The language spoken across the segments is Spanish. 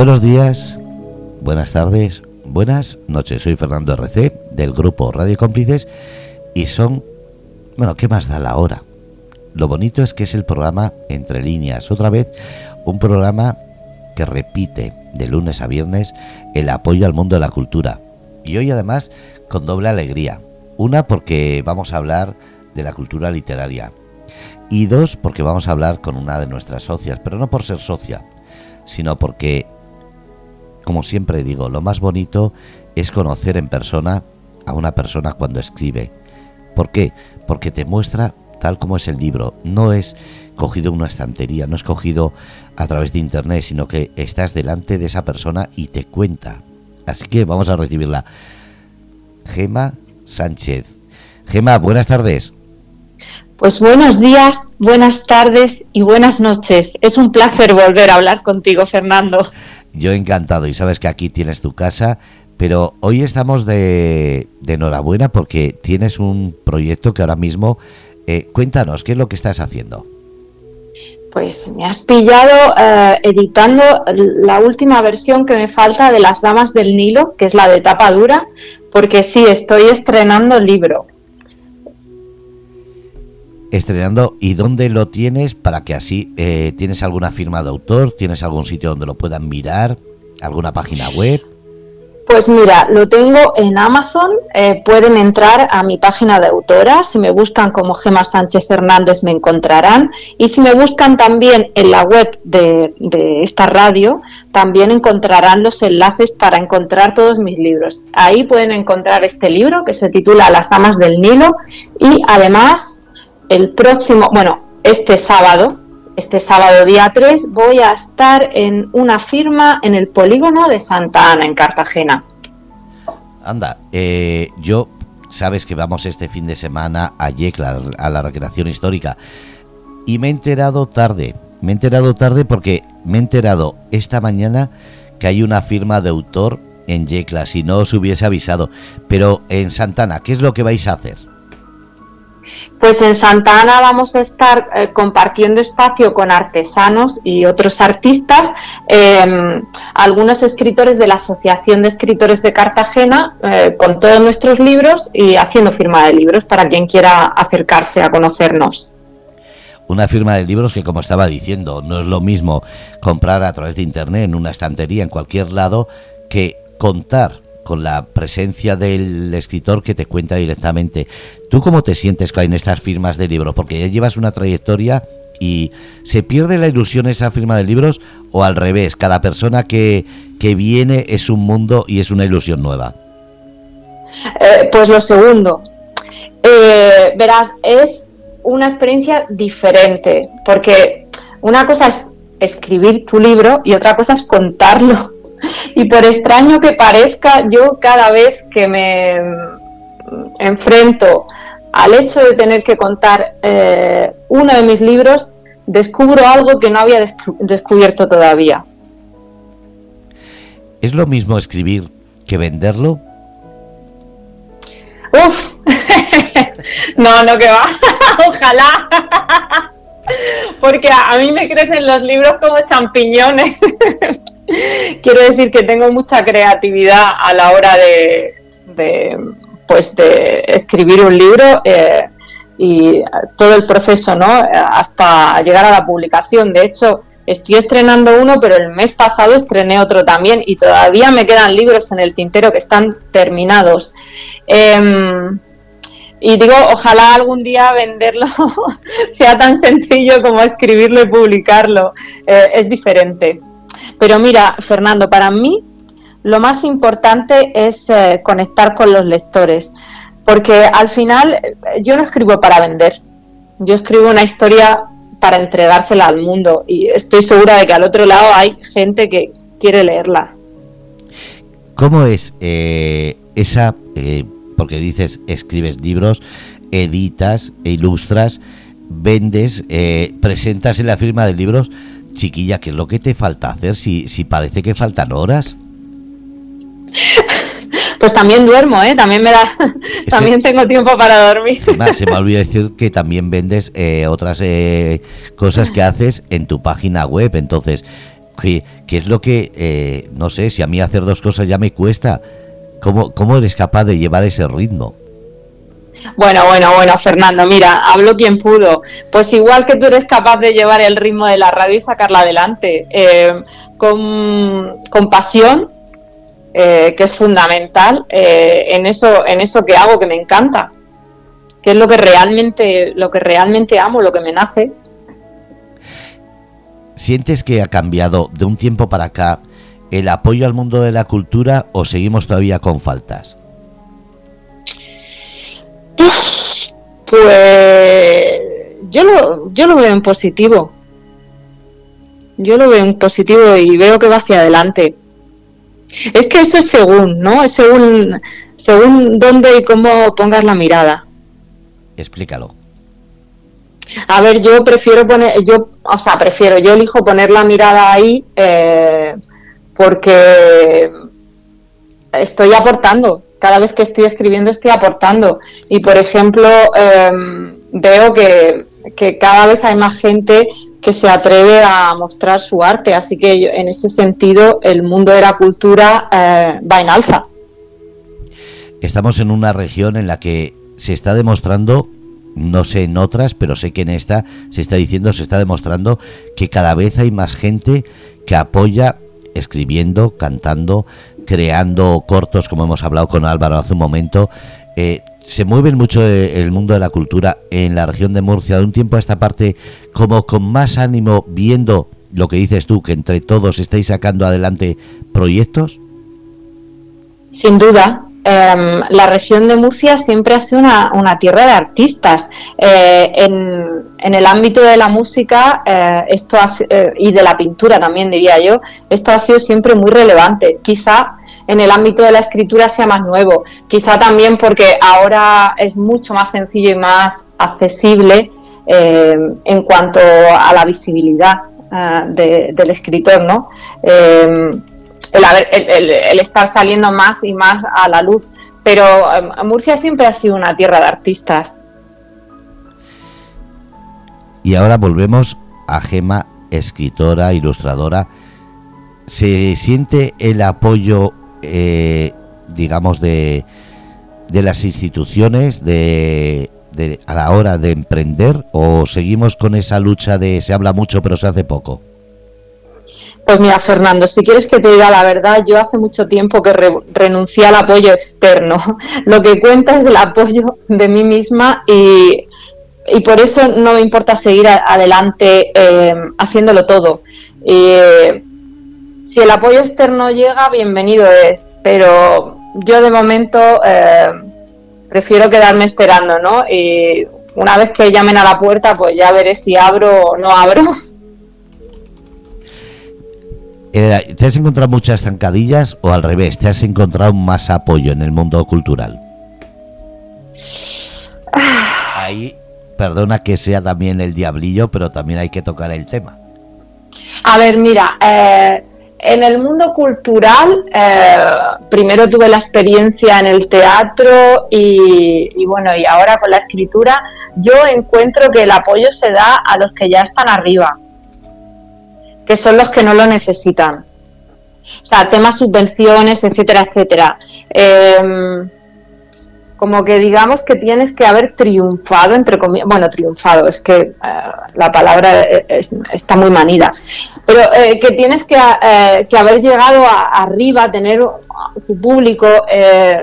Buenos días, buenas tardes, buenas noches. Soy Fernando RC del grupo Radio Cómplices y son, bueno, ¿qué más da la hora? Lo bonito es que es el programa Entre líneas, otra vez un programa que repite de lunes a viernes el apoyo al mundo de la cultura. Y hoy además con doble alegría. Una porque vamos a hablar de la cultura literaria. Y dos porque vamos a hablar con una de nuestras socias, pero no por ser socia, sino porque, como siempre digo, lo más bonito es conocer en persona a una persona cuando escribe. ¿Por qué? Porque te muestra tal como es el libro. No es cogido una estantería, no es cogido a través de internet, sino que estás delante de esa persona y te cuenta. Así que vamos a recibirla. Gema Sánchez. Gema, buenas tardes. Pues buenos días, buenas tardes y buenas noches. Es un placer volver a hablar contigo, Fernando. Yo encantado y sabes que aquí tienes tu casa, pero hoy estamos de, enhorabuena porque tienes un proyecto que ahora mismo... Eh, cuéntanos, ¿qué es lo que estás haciendo? Pues me has pillado eh, editando la última versión que me falta de Las Damas del Nilo, que es la de tapa dura, porque sí, estoy estrenando el libro. Estrenando, ¿y dónde lo tienes para que así eh, tienes alguna firma de autor? ¿Tienes algún sitio donde lo puedan mirar? ¿Alguna página web? Pues mira, lo tengo en Amazon. Eh, pueden entrar a mi página de autora. Si me buscan como Gema Sánchez Hernández me encontrarán. Y si me buscan también en la web de, esta radio, también encontrarán los enlaces para encontrar todos mis libros. Ahí pueden encontrar este libro que se titula Las Damas del Nilo. Y además, el próximo, bueno, este sábado, este sábado día 3 voy a estar en una firma en el polígono de Santa Ana, en Cartagena. Anda, eh, yo, sabes que vamos este fin de semana a Yecla, a la recreación histórica, y me he enterado tarde, me he enterado tarde porque me he enterado esta mañana que hay una firma de autor en Yecla, si no os hubiese avisado, pero en Santana, ¿qué es lo que vais a hacer? Pues en Santa Ana vamos a estar eh, compartiendo espacio con artesanos y otros artistas, em, algunos escritores de la Asociación de Escritores de Cartagena, eh, con todos nuestros libros y haciendo firma de libros para quien quiera acercarse a conocernos. Una firma de libros que, como estaba diciendo, no es lo mismo comprar a través de Internet, en una estantería, en cualquier lado, que contar con la presencia del escritor que te cuenta directamente. ¿Tú cómo te sientes en estas firmas de libros? Porque ya llevas una trayectoria y se pierde la ilusión esa firma de libros o al revés, cada persona que, que viene es un mundo y es una ilusión nueva. Eh, pues lo segundo, eh, verás, es una experiencia diferente, porque una cosa es escribir tu libro y otra cosa es contarlo y por extraño que parezca, yo cada vez que me enfrento al hecho de tener que contar eh, uno de mis libros, descubro algo que no había descubierto todavía. ¿Es lo mismo escribir que venderlo? Uf, no, no que va, ojalá, porque a mí me crecen los libros como champiñones. quiero decir que tengo mucha creatividad a la hora de, pues de escribir un libro eh, y todo el proceso, ¿no? Hasta llegar a la publicación. De hecho, estoy estrenando uno, pero el mes pasado estrené otro también y todavía me quedan libros en el tintero que están terminados. Em, y digo, ojalá algún día venderlo sea tan sencillo como escribirlo y publicarlo. Eh, es diferente. Pero mira, Fernando, para mí lo más importante es eh, conectar con los lectores, porque al final eh, yo no escribo para vender, yo escribo una historia para entregársela al mundo y estoy segura de que al otro lado hay gente que quiere leerla. ¿Cómo es eh, esa, porque dices, escribes libros, editas, ilustras, vendes, presentas en la firma de libros? Chiquilla, ¿qué es lo que te falta hacer si, si parece que faltan horas? Pues también duermo, ¿eh? También me da, también tengo tiempo para dormir. se me olvidó decir que también vendes eh, otras eh, cosas que haces en tu página web. Entonces, ¿qué, es lo que, eh, no sé, si a mí hacer dos cosas ya me cuesta? ¿Cómo, ¿Cómo eres capaz de llevar ese ritmo? Bueno, bueno, bueno, Fernando, mira, hablo quien pudo. Pues igual que tú eres capaz de llevar el ritmo de la radio y sacarla adelante, eh, con, con, pasión, eh, que es fundamental, eh, en, eso, en eso que hago, que me encanta, que es lo que realmente, lo que realmente amo, lo que me nace. ¿Sientes que ha cambiado de un tiempo para acá el apoyo al mundo de la cultura o seguimos todavía con faltas? Pues yo lo, yo lo veo en positivo. Yo lo veo en positivo y veo que va hacia adelante. Es que eso es según, ¿no? Es según, según dónde y cómo pongas la mirada. Explícalo. A ver, yo prefiero poner, yo, o sea, prefiero, yo elijo poner la mirada ahí eh, porque estoy aportando, cada vez que estoy escribiendo estoy aportando. Y por ejemplo, em, veo que, cada vez hay más gente que se atreve a mostrar su arte. Así que en ese sentido el mundo de la cultura eh, va en alza. Estamos en una región en la que se está demostrando, no sé en otras, pero sé que en esta se está diciendo, se está demostrando que cada vez hay más gente que apoya escribiendo, cantando, creando cortos, como hemos hablado con Álvaro hace un momento. Eh, se mueve mucho eh, el mundo de la cultura en la región de Murcia de un tiempo a esta parte como con más ánimo viendo lo que dices tú, que entre todos estáis sacando adelante proyectos? Sin duda, Em, la región de Murcia siempre ha sido una, tierra de artistas. Eh, en, el ámbito de la música eh, esto eh, y de la pintura también, diría yo, esto ha sido siempre muy relevante. Quizá en el ámbito de la escritura sea más nuevo, quizá también porque ahora es mucho más sencillo y más accesible en cuanto a la visibilidad del escritor, ¿no? el, estar saliendo más y más a la luz. Pero Murcia siempre ha sido una tierra de artistas. Y ahora volvemos a Gema, escritora, ilustradora. ¿Se siente el apoyo, eh, digamos, de, de las instituciones de, de, a la hora de emprender o seguimos con esa lucha de se habla mucho pero se hace poco? Pues mira, Fernando, si quieres que te diga la verdad, yo hace mucho tiempo que renuncié al apoyo externo. Lo que cuenta es el apoyo de mí misma y, por eso no me importa seguir adelante eh, haciéndolo todo. Eh, si el apoyo externo llega, bienvenido es, pero yo de momento eh, prefiero quedarme esperando, ¿no? Y una vez que llamen a la puerta, pues ya veré si abro o no abro. ¿Te has encontrado muchas zancadillas o al revés? ¿Te has encontrado más apoyo en el mundo cultural? Ahí, perdona que sea también el diablillo, pero también hay que tocar el tema. A ver, mira, eh, en el mundo cultural, eh, primero tuve la experiencia en el teatro y, bueno, y ahora con la escritura, yo encuentro que el apoyo se da a los que ya están arriba que son los que no lo necesitan. O sea, temas subvenciones, etcétera, etcétera. Em, como que digamos que tienes que haber triunfado, entre comillas, bueno, triunfado, es que eh, la palabra está muy manida, pero eh, que tienes que, eh, que haber llegado a, arriba, tener tu público,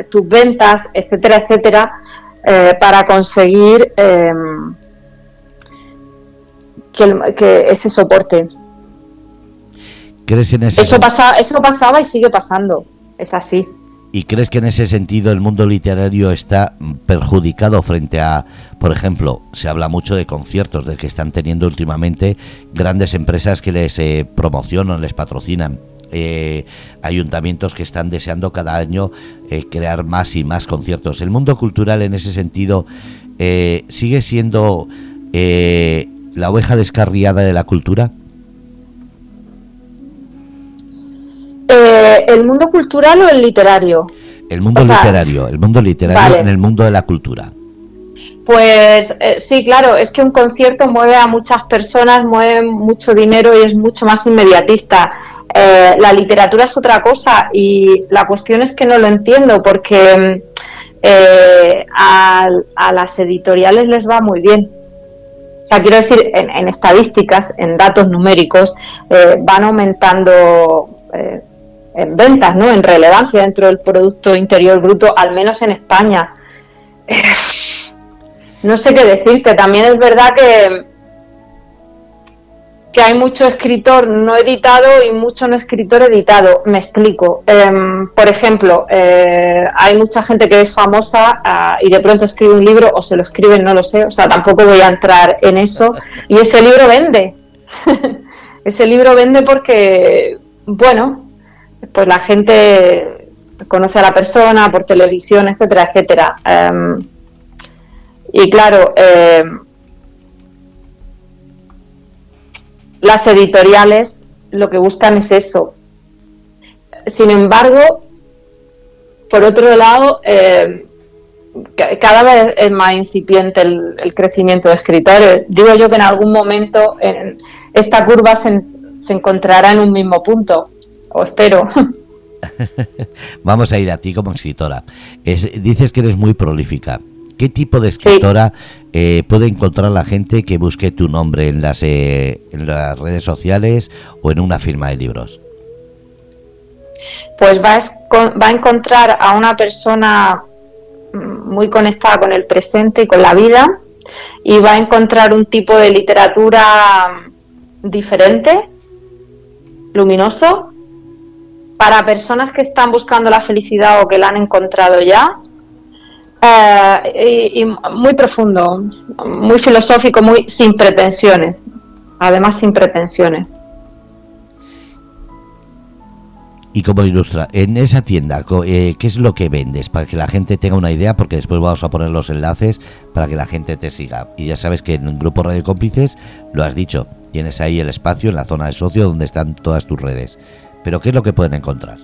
tus ventas, etcétera, etcétera, para conseguir em, que, que ese soporte eso, pasa, eso pasaba y sigue pasando, es así. ¿Y crees que en ese sentido el mundo literario está perjudicado frente a, por ejemplo, se habla mucho de conciertos, de que están teniendo últimamente grandes empresas que les eh, promocionan, les patrocinan, eh, ayuntamientos que están deseando cada año eh, crear más y más conciertos? ¿El mundo cultural en ese sentido sigue siendo la oveja descarriada de la cultura? Eh, ¿El mundo cultural o el literario? El mundo literario, el mundo literario en el mundo de la cultura. Pues eh, sí, claro, es que un concierto mueve a muchas personas, mueve mucho dinero y es mucho más inmediatista. Eh, la literatura es otra cosa y la cuestión es que no lo entiendo porque eh, a, las editoriales les va muy bien. O sea, quiero decir, en, estadísticas, en datos numéricos, van aumentando en ventas, ¿no? En relevancia dentro del Producto Interior Bruto, al menos en España no sé qué decirte. También es verdad que, que hay mucho escritor no editado y mucho no escritor editado. Me explico. Em, por ejemplo, eh, hay mucha gente que es famosa ah, y de pronto escribe un libro o se lo escriben, no lo sé. O sea, tampoco voy a entrar en eso. Y ese libro vende. ese libro vende porque, bueno, pues la gente conoce a la persona por televisión, etcétera, etcétera. Em, y claro, eh, las editoriales lo que buscan es eso. Sin embargo, por otro lado, eh, cada vez es más incipiente el, crecimiento de escritores. Digo yo que en algún momento esta curva se, encontrará en un mismo punto, o espero. Vamos a ir a ti como escritora. dices que eres muy prolífica. ¿Qué tipo de escritora eh, puede encontrar la gente que busque tu nombre en las, eh, en las redes sociales o en una firma de libros? Pues va a, va a encontrar a una persona mm, muy conectada con el presente y con la vida y va a encontrar un tipo de literatura diferente, luminoso, para personas que están buscando la felicidad o que la han encontrado ya eh, y, muy profundo, muy filosófico, muy sin pretensiones, además sin pretensiones. Y como ilustra, en esa tienda, eh, ¿qué es lo que vendes? Para que la gente tenga una idea, porque después vamos a poner los enlaces para que la gente te siga. Y ya sabes que en el grupo Radio Cómplices, lo has dicho, tienes ahí el espacio en la zona de socio donde están todas tus redes. Pero ¿qué es lo que pueden encontrar?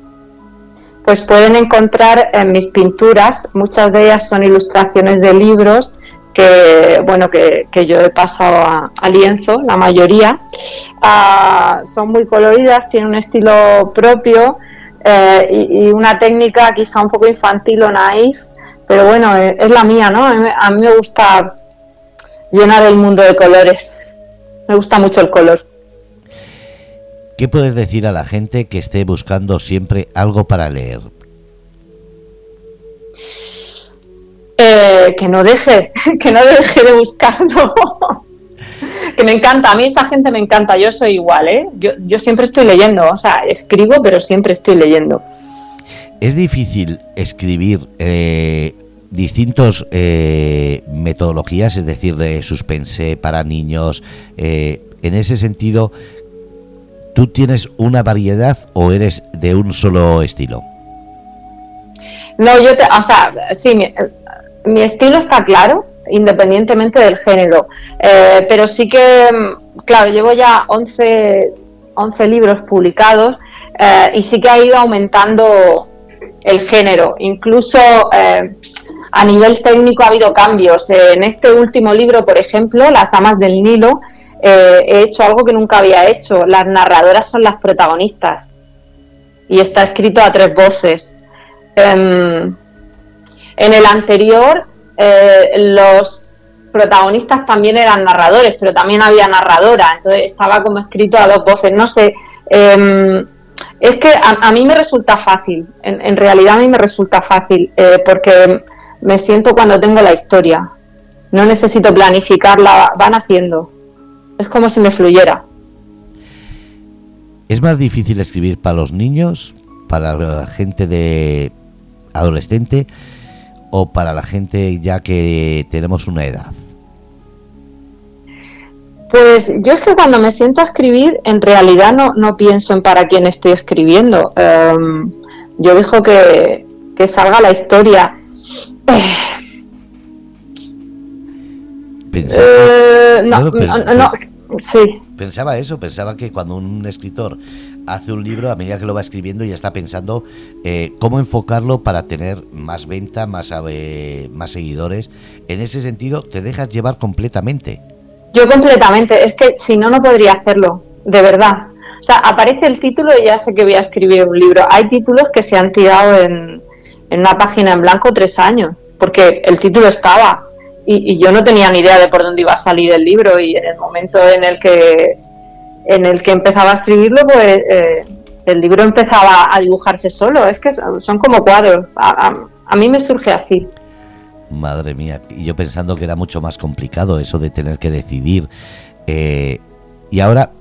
pues pueden encontrar en mis pinturas, muchas de ellas son ilustraciones de libros que bueno que, yo he pasado a, lienzo, la mayoría. Ah, son muy coloridas, tienen un estilo propio eh, y, una técnica quizá un poco infantil o naif, pero bueno, es, es la mía, ¿no? A mí me gusta llenar el mundo de colores. Me gusta mucho el color. ¿Qué puedes decir a la gente que esté buscando siempre algo para leer? Eh, que no deje, que no deje de buscarlo. que me encanta, a mí esa gente me encanta, yo soy igual, ¿eh? Yo, siempre estoy leyendo, o sea, escribo, pero siempre estoy leyendo. Es difícil escribir eh, distintos eh, metodologías, es decir, de suspense para niños. en ese sentido, ¿Tú tienes una variedad o eres de un solo estilo? No, yo, te, o sea, sí, mi, estilo está claro, independientemente del género, eh, pero sí que, claro, llevo ya 11, 11 libros publicados eh, y sí que ha ido aumentando el género, incluso eh, a nivel técnico ha habido cambios. En este último libro, por ejemplo, Las Damas del Nilo, eh, he hecho algo que nunca había hecho. Las narradoras son las protagonistas. Y está escrito a tres voces. Em, en el anterior, eh, los protagonistas también eran narradores, pero también había narradora. Entonces estaba como escrito a dos voces. No sé. Em, es que a, mí me resulta fácil. En, realidad a mí me resulta fácil. Eh, porque me siento cuando tengo la historia. No necesito planificarla, van haciendo. Es como si me fluyera. ¿Es más difícil escribir para los niños, para la gente de adolescente o para la gente ya que tenemos una edad? Pues yo es que cuando me siento a escribir, en realidad no, no pienso en para quién estoy escribiendo. Em, yo dejo que, que, salga la historia. Eh, no, no, sí. pensaba eso, pensaba que cuando un escritor hace un libro, a medida que lo va escribiendo, ya está pensando eh, cómo enfocarlo para tener más venta, más, eh, más seguidores. En ese sentido, te dejas llevar completamente. Yo completamente, es que si no, no podría hacerlo, de verdad. O sea, aparece el título y ya sé que voy a escribir un libro. Hay títulos que se han tirado en, en una página en blanco tres años, porque el título estaba y, yo no tenía ni idea de por dónde iba a salir el libro y en el momento en el que en el que empezaba a escribirlo, pues eh, el libro empezaba a dibujarse solo. Es que son como cuadros. A, mí me surge así. Madre mía, y yo pensando que era mucho más complicado eso de tener que decidir. Eh, y ahora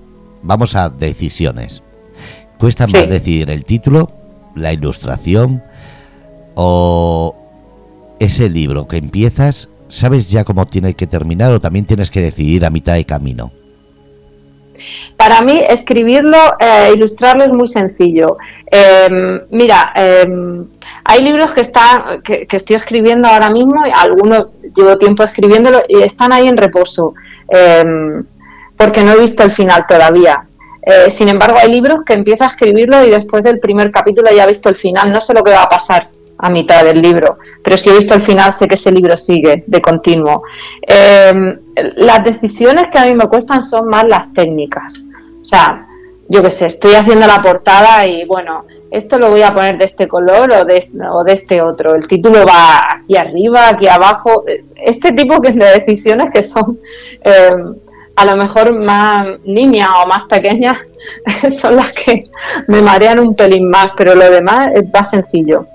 vamos a decisiones. ¿Cuesta más decidir el título, la ilustración o ese libro que empiezas ¿sabes ya cómo tiene que terminar o también tienes que decidir a mitad de camino? Para mí, escribirlo, eh, ilustrarlo es muy sencillo. Em, mira, em, hay libros que, están, que, estoy escribiendo ahora mismo, y algunos llevo tiempo escribiéndolo y están ahí en reposo, em, porque no he visto el final todavía. Eh, sin embargo, hay libros que empiezo a escribirlo y después del primer capítulo ya he visto el final, no sé lo que va a pasar a mitad del libro, pero si he visto el final sé que ese libro sigue de continuo. Em, las decisiones que a mí me cuestan son más las técnicas. O sea, yo qué sé, estoy haciendo la portada y bueno, esto lo voy a poner de este color o de, o de este otro. El título va aquí arriba, aquí abajo. Este tipo de decisiones que son em, a lo mejor más niñas o más pequeñas son las que me marean un pelín más, pero lo demás más sencillo.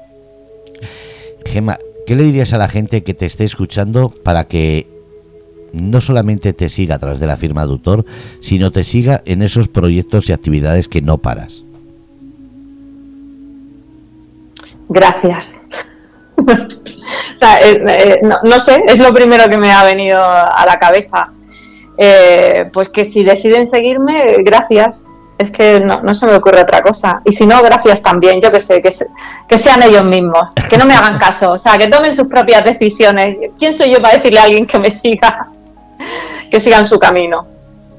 Gema, ¿qué le dirías a la gente que te esté escuchando para que no solamente te siga a través de la firma de autor, sino te siga en esos proyectos y actividades que no paras? Gracias. o sea, eh, eh, no, sé, es lo primero que me ha venido a la cabeza. Eh, pues que si deciden seguirme, gracias es que no, se me ocurre otra cosa. Y si no, gracias también, yo que sé, que, que sean ellos mismos, que no me hagan caso, o sea, que tomen sus propias decisiones. ¿Quién soy yo para decirle a alguien que me siga, que sigan su camino?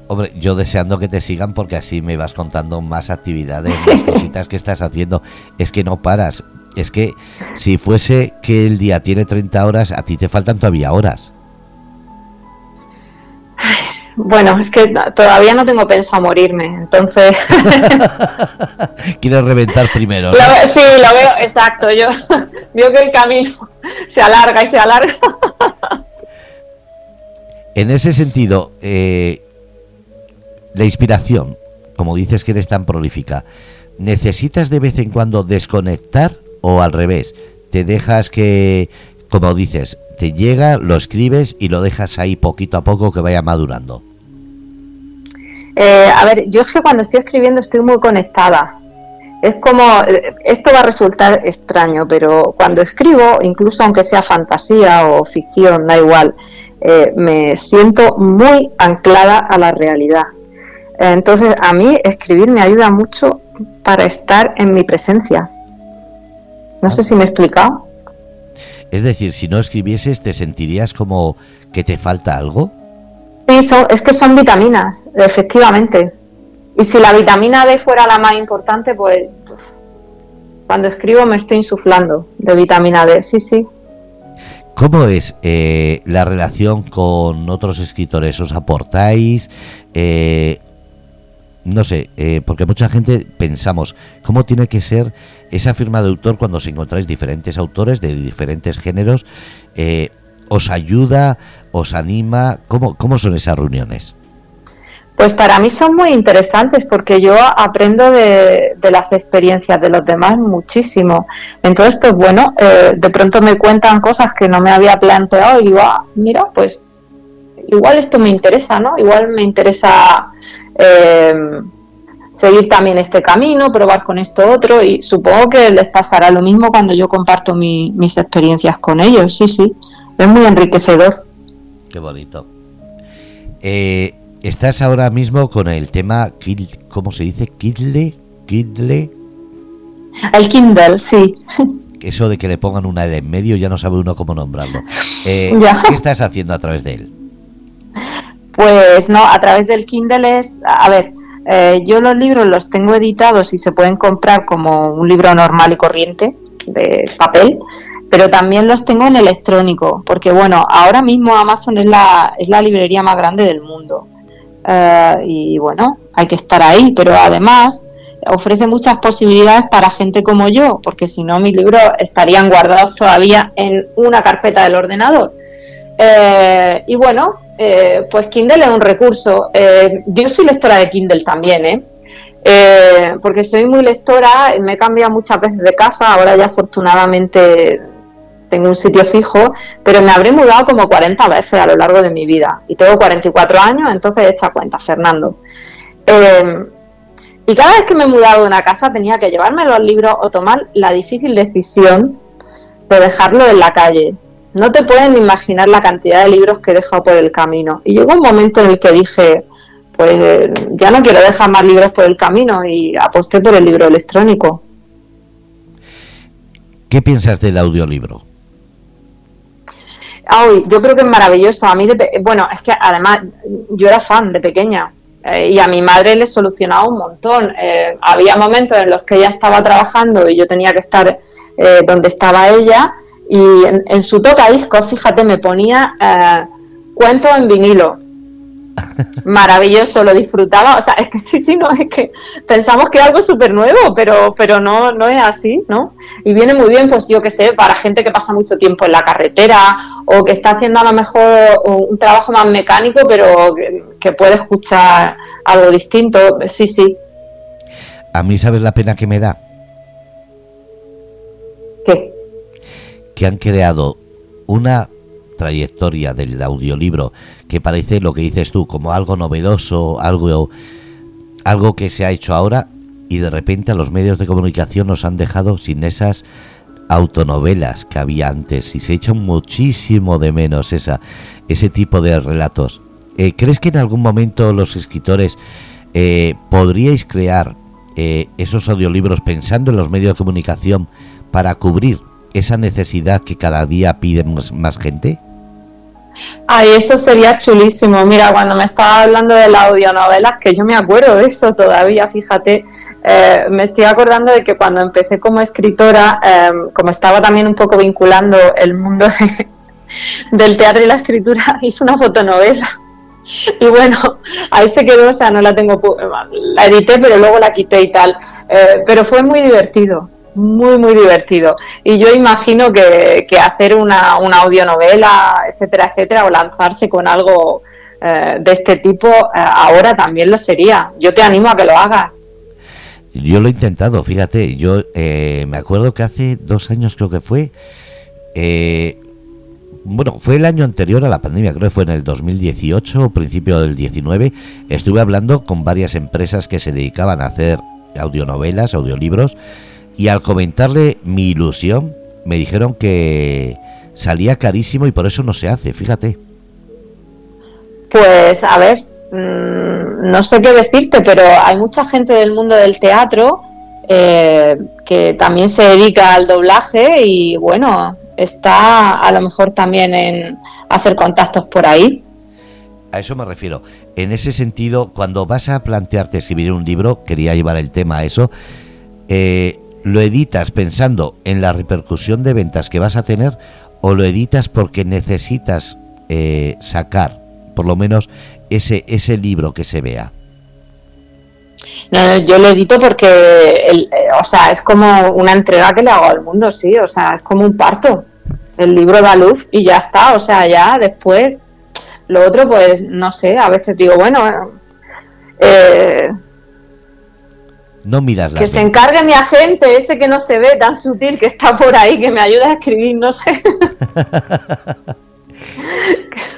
Hombre, yo deseando que te sigan porque así me vas contando más actividades, más cositas que estás haciendo. Es que no paras. Es que si fuese que el día tiene 30 horas, a ti te faltan todavía horas. Bueno, es que todavía no tengo pensado morirme, entonces... Quieres reventar primero. sí, lo veo, exacto. Yo veo que el camino se alarga y se alarga. en ese sentido, eh, la inspiración, como dices que eres tan prolífica, ¿necesitas de vez en cuando desconectar o al revés? ¿Te dejas que, como dices, te llega, lo escribes y lo dejas ahí poquito a poco que vaya madurando? Eh, a ver, yo es que cuando estoy escribiendo estoy muy conectada. Es como, eh, esto va a resultar extraño, pero cuando escribo, incluso aunque sea fantasía o ficción, da igual, eh, me siento muy anclada a la realidad. Entonces, a mí escribir me ayuda mucho para estar en mi presencia. No sé si me he explicado. Es decir, si no escribieses, ¿te sentirías como que te falta algo? Sí, es que son vitaminas, efectivamente. Y si la vitamina D fuera la más importante, pues, cuando escribo me estoy insuflando de vitamina D, sí, sí. ¿Cómo es eh, la relación con otros escritores? ¿Os aportáis? Eh, no sé, eh, porque mucha gente pensamos, ¿cómo tiene que ser esa firma de autor cuando os encontráis diferentes autores de diferentes géneros? ¿Os ayuda? ¿Os anima? ¿Cómo, cómo son esas reuniones? Pues para mí son muy interesantes porque yo aprendo de, las experiencias de los demás muchísimo. Entonces, pues bueno, eh, de pronto me cuentan cosas que no me había planteado y digo, ah, mira, pues igual esto me interesa, ¿no? Igual me interesa eh, seguir también este camino, probar con esto otro y supongo que les pasará lo mismo cuando yo comparto mis experiencias con ellos, sí, sí es muy enriquecedor. Qué bonito. Eh, estás ahora mismo con el tema, ¿cómo se dice? Kindle, Kindle. El Kindle, sí. Eso de que le pongan una L en medio ya no sabe uno cómo nombrarlo. Eh, ¿Qué estás haciendo a través de él? Pues no, a través del Kindle es, a ver, eh, yo los libros los tengo editados y se pueden comprar como un libro normal y corriente de papel, pero también los tengo en electrónico, porque bueno, ahora mismo Amazon es la, es la librería más grande del mundo. Eh, y bueno, hay que estar ahí, pero además ofrece muchas posibilidades para gente como yo, porque si no mis libros estarían guardados todavía en una carpeta del ordenador. Eh, y bueno, eh, pues Kindle es un recurso. yo soy lectora de Kindle también, ¿eh? porque soy muy lectora, me he cambiado muchas veces de casa, ahora ya afortunadamente tengo un sitio fijo, pero me habré mudado como 40 veces a lo largo de mi vida. Y tengo 44 años, entonces echa cuenta, Fernando. Eh, y cada vez que me he mudado de una casa tenía que llevarme los libros o tomar la difícil decisión de dejarlo en la calle. No te pueden imaginar la cantidad de libros que he dejado por el camino. Y llegó un momento en el que dije, pues ya no quiero dejar más libros por el camino y aposté por el libro electrónico. ¿Qué piensas del audiolibro? Ay, yo creo que es maravilloso. A mí, bueno, es que además yo era fan de pequeña eh, y a mi madre le solucionaba un montón. Eh, había momentos en los que ella estaba trabajando y yo tenía que estar eh, donde estaba ella y en, en su tocadiscos, fíjate, me ponía cuentos en vinilo maravilloso, lo disfrutaba. O sea, es que sí, sí, no, es que pensamos que es algo súper nuevo, pero, pero no, no es así, ¿no? Y viene muy bien, pues yo que sé, para gente que pasa mucho tiempo en la carretera o que está haciendo a lo mejor un trabajo más mecánico, pero que, puede escuchar algo distinto. Sí, sí. A mí, ¿sabes la pena que me da? ¿Qué? Que han creado una trayectoria del audiolibro que parece lo que dices tú como algo novedoso, algo algo que se ha hecho ahora y de repente a los medios de comunicación nos han dejado sin esas autonovelas que había antes y se echa muchísimo de menos esa ese tipo de relatos. Eh, ¿Crees que en algún momento los escritores eh, podríais crear eh, esos audiolibros pensando en los medios de comunicación para cubrir esa necesidad que cada día piden más gente? Ay, eso sería chulísimo. Mira, cuando me estaba hablando de las audionovelas, que yo me acuerdo de eso todavía, fíjate, eh, me estoy acordando de que cuando empecé como escritora, em, como estaba también un poco vinculando el mundo del teatro y la escritura, hice una fotonovela. Y bueno, ahí se quedó, o sea, no la tengo, la edité, pero luego la quité y tal. Eh, pero fue muy divertido muy, muy divertido. Y yo imagino que, hacer una, una audionovela, etcétera, etcétera, o lanzarse con algo eh, de este tipo, eh, ahora también lo sería. Yo te animo a que lo hagas. Yo lo he intentado, fíjate, yo eh, me acuerdo que hace dos años creo que fue, bueno, fue el año anterior a la pandemia, creo que fue en el 2018 o principio del 19, estuve hablando con varias empresas que se dedicaban a hacer audionovelas, audiolibros, y al comentarle mi ilusión, me dijeron que salía carísimo y por eso no se hace, fíjate. Pues a ver, mm, no sé qué decirte, pero hay mucha gente del mundo del teatro eh, que también se dedica al doblaje y bueno, está a lo mejor también en hacer contactos por ahí. A eso me refiero. En ese sentido, cuando vas a plantearte escribir un libro, quería llevar el tema a eso, eh, ¿Lo editas pensando en la repercusión de ventas que vas a tener o lo editas porque necesitas eh, sacar por lo menos ese, ese libro que se vea? No, yo lo edito porque, eh, o sea, es como una entrega que le hago al mundo, sí, o sea, es como un parto. El libro da luz y ya está, o sea, ya después, lo otro, pues, no sé, a veces digo, bueno, eh, no miras Que se encargue mi agente, ese que no se ve tan sutil que está por ahí, que me ayuda a escribir, no sé.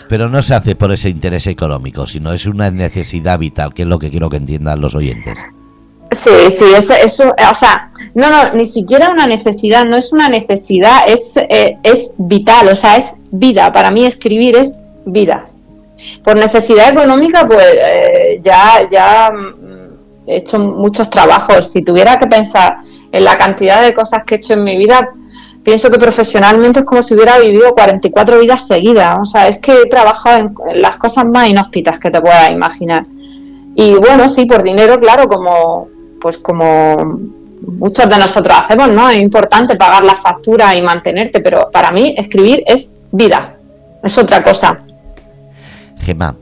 Pero no se hace por ese interés económico, sino es una necesidad vital, que es lo que quiero que entiendan los oyentes. Sí, sí, eso, eso o sea, no, no, ni siquiera una necesidad, no es una necesidad, es, eh, es vital, o sea, es vida. Para mí escribir es vida. Por necesidad económica, pues eh, ya, ya he hecho muchos trabajos. Si tuviera que pensar en la cantidad de cosas que he hecho en mi vida, pienso que profesionalmente es como si hubiera vivido 44 vidas seguidas. O sea, es que he trabajado en las cosas más inhóspitas que te puedas imaginar. Y bueno, sí, por dinero, claro, como pues como muchos de nosotros hacemos, ¿no? Es importante pagar la factura y mantenerte, pero para mí escribir es vida, es otra cosa. Gemma.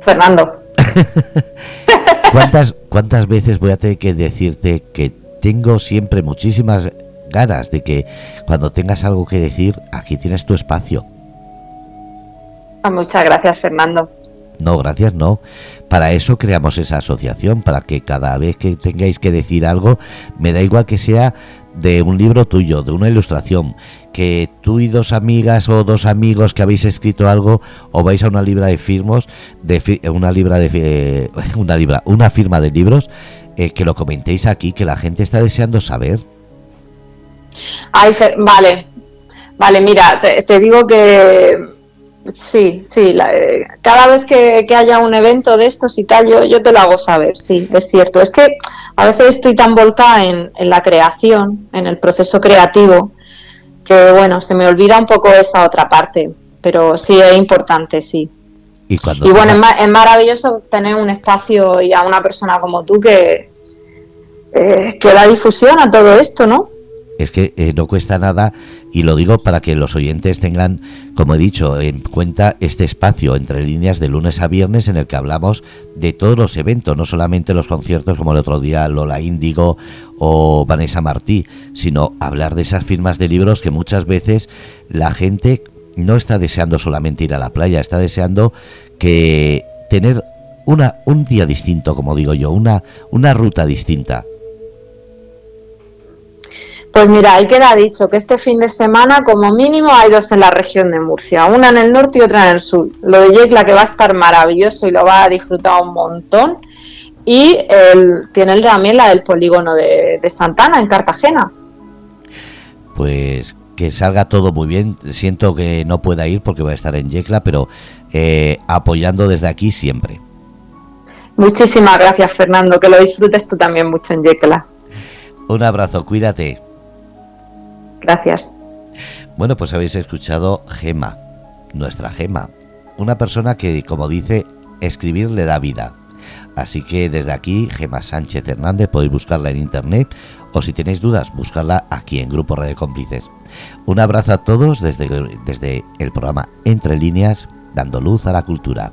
Fernando. ¿Cuántas, ¿Cuántas veces voy a tener que decirte que tengo siempre muchísimas ganas de que cuando tengas algo que decir, aquí tienes tu espacio? Ah, muchas gracias, Fernando. No, gracias, no. Para eso creamos esa asociación, para que cada vez que tengáis que decir algo, me da igual que sea de un libro tuyo, de una ilustración, que tú y dos amigas o dos amigos que habéis escrito algo o vais a una libra de firmos, de una libra de eh, una libra, una firma de libros, eh, que lo comentéis aquí, que la gente está deseando saber. Ay, vale, vale, mira, te digo que Sí, sí, eh, cada vez que, haya un evento de estos y tal, yo, yo te lo hago saber, sí, es cierto. Es que a veces estoy tan volcada en, la creación, en el proceso creativo, que bueno, se me olvida un poco esa otra parte, pero sí es importante, sí. Y, bueno, es, maravilloso tener un espacio y a una persona como tú que, eh, que da difusión a todo esto, ¿no? Es que eh, no cuesta nada y lo digo para que los oyentes tengan, como he dicho, en cuenta este espacio entre líneas de lunes a viernes en el que hablamos de todos los eventos, no solamente los conciertos como el otro día Lola Índigo o Vanessa Martí, sino hablar de esas firmas de libros que muchas veces la gente no está deseando solamente ir a la playa, está deseando que tener una, un día distinto, como digo yo, una, una ruta distinta. Pues mira, ahí queda dicho que este fin de semana como mínimo hay dos en la región de Murcia, una en el norte y otra en el sur. Lo de Yecla que va a estar maravilloso y lo va a disfrutar un montón. Y tiene también la del polígono de, Santana en Cartagena. Pues que salga todo muy bien. Siento que no pueda ir porque voy a estar en Yecla, pero eh, apoyando desde aquí siempre. Muchísimas gracias, Fernando. Que lo disfrutes tú también mucho en Yecla. Un abrazo, cuídate. Gracias. Bueno, pues habéis escuchado Gema, nuestra Gema, una persona que, como dice, escribir le da vida. Así que desde aquí, Gema Sánchez Hernández, podéis buscarla en internet o si tenéis dudas, buscarla aquí en Grupo Radio Cómplices. Un abrazo a todos desde, desde el programa Entre Líneas, dando luz a la cultura.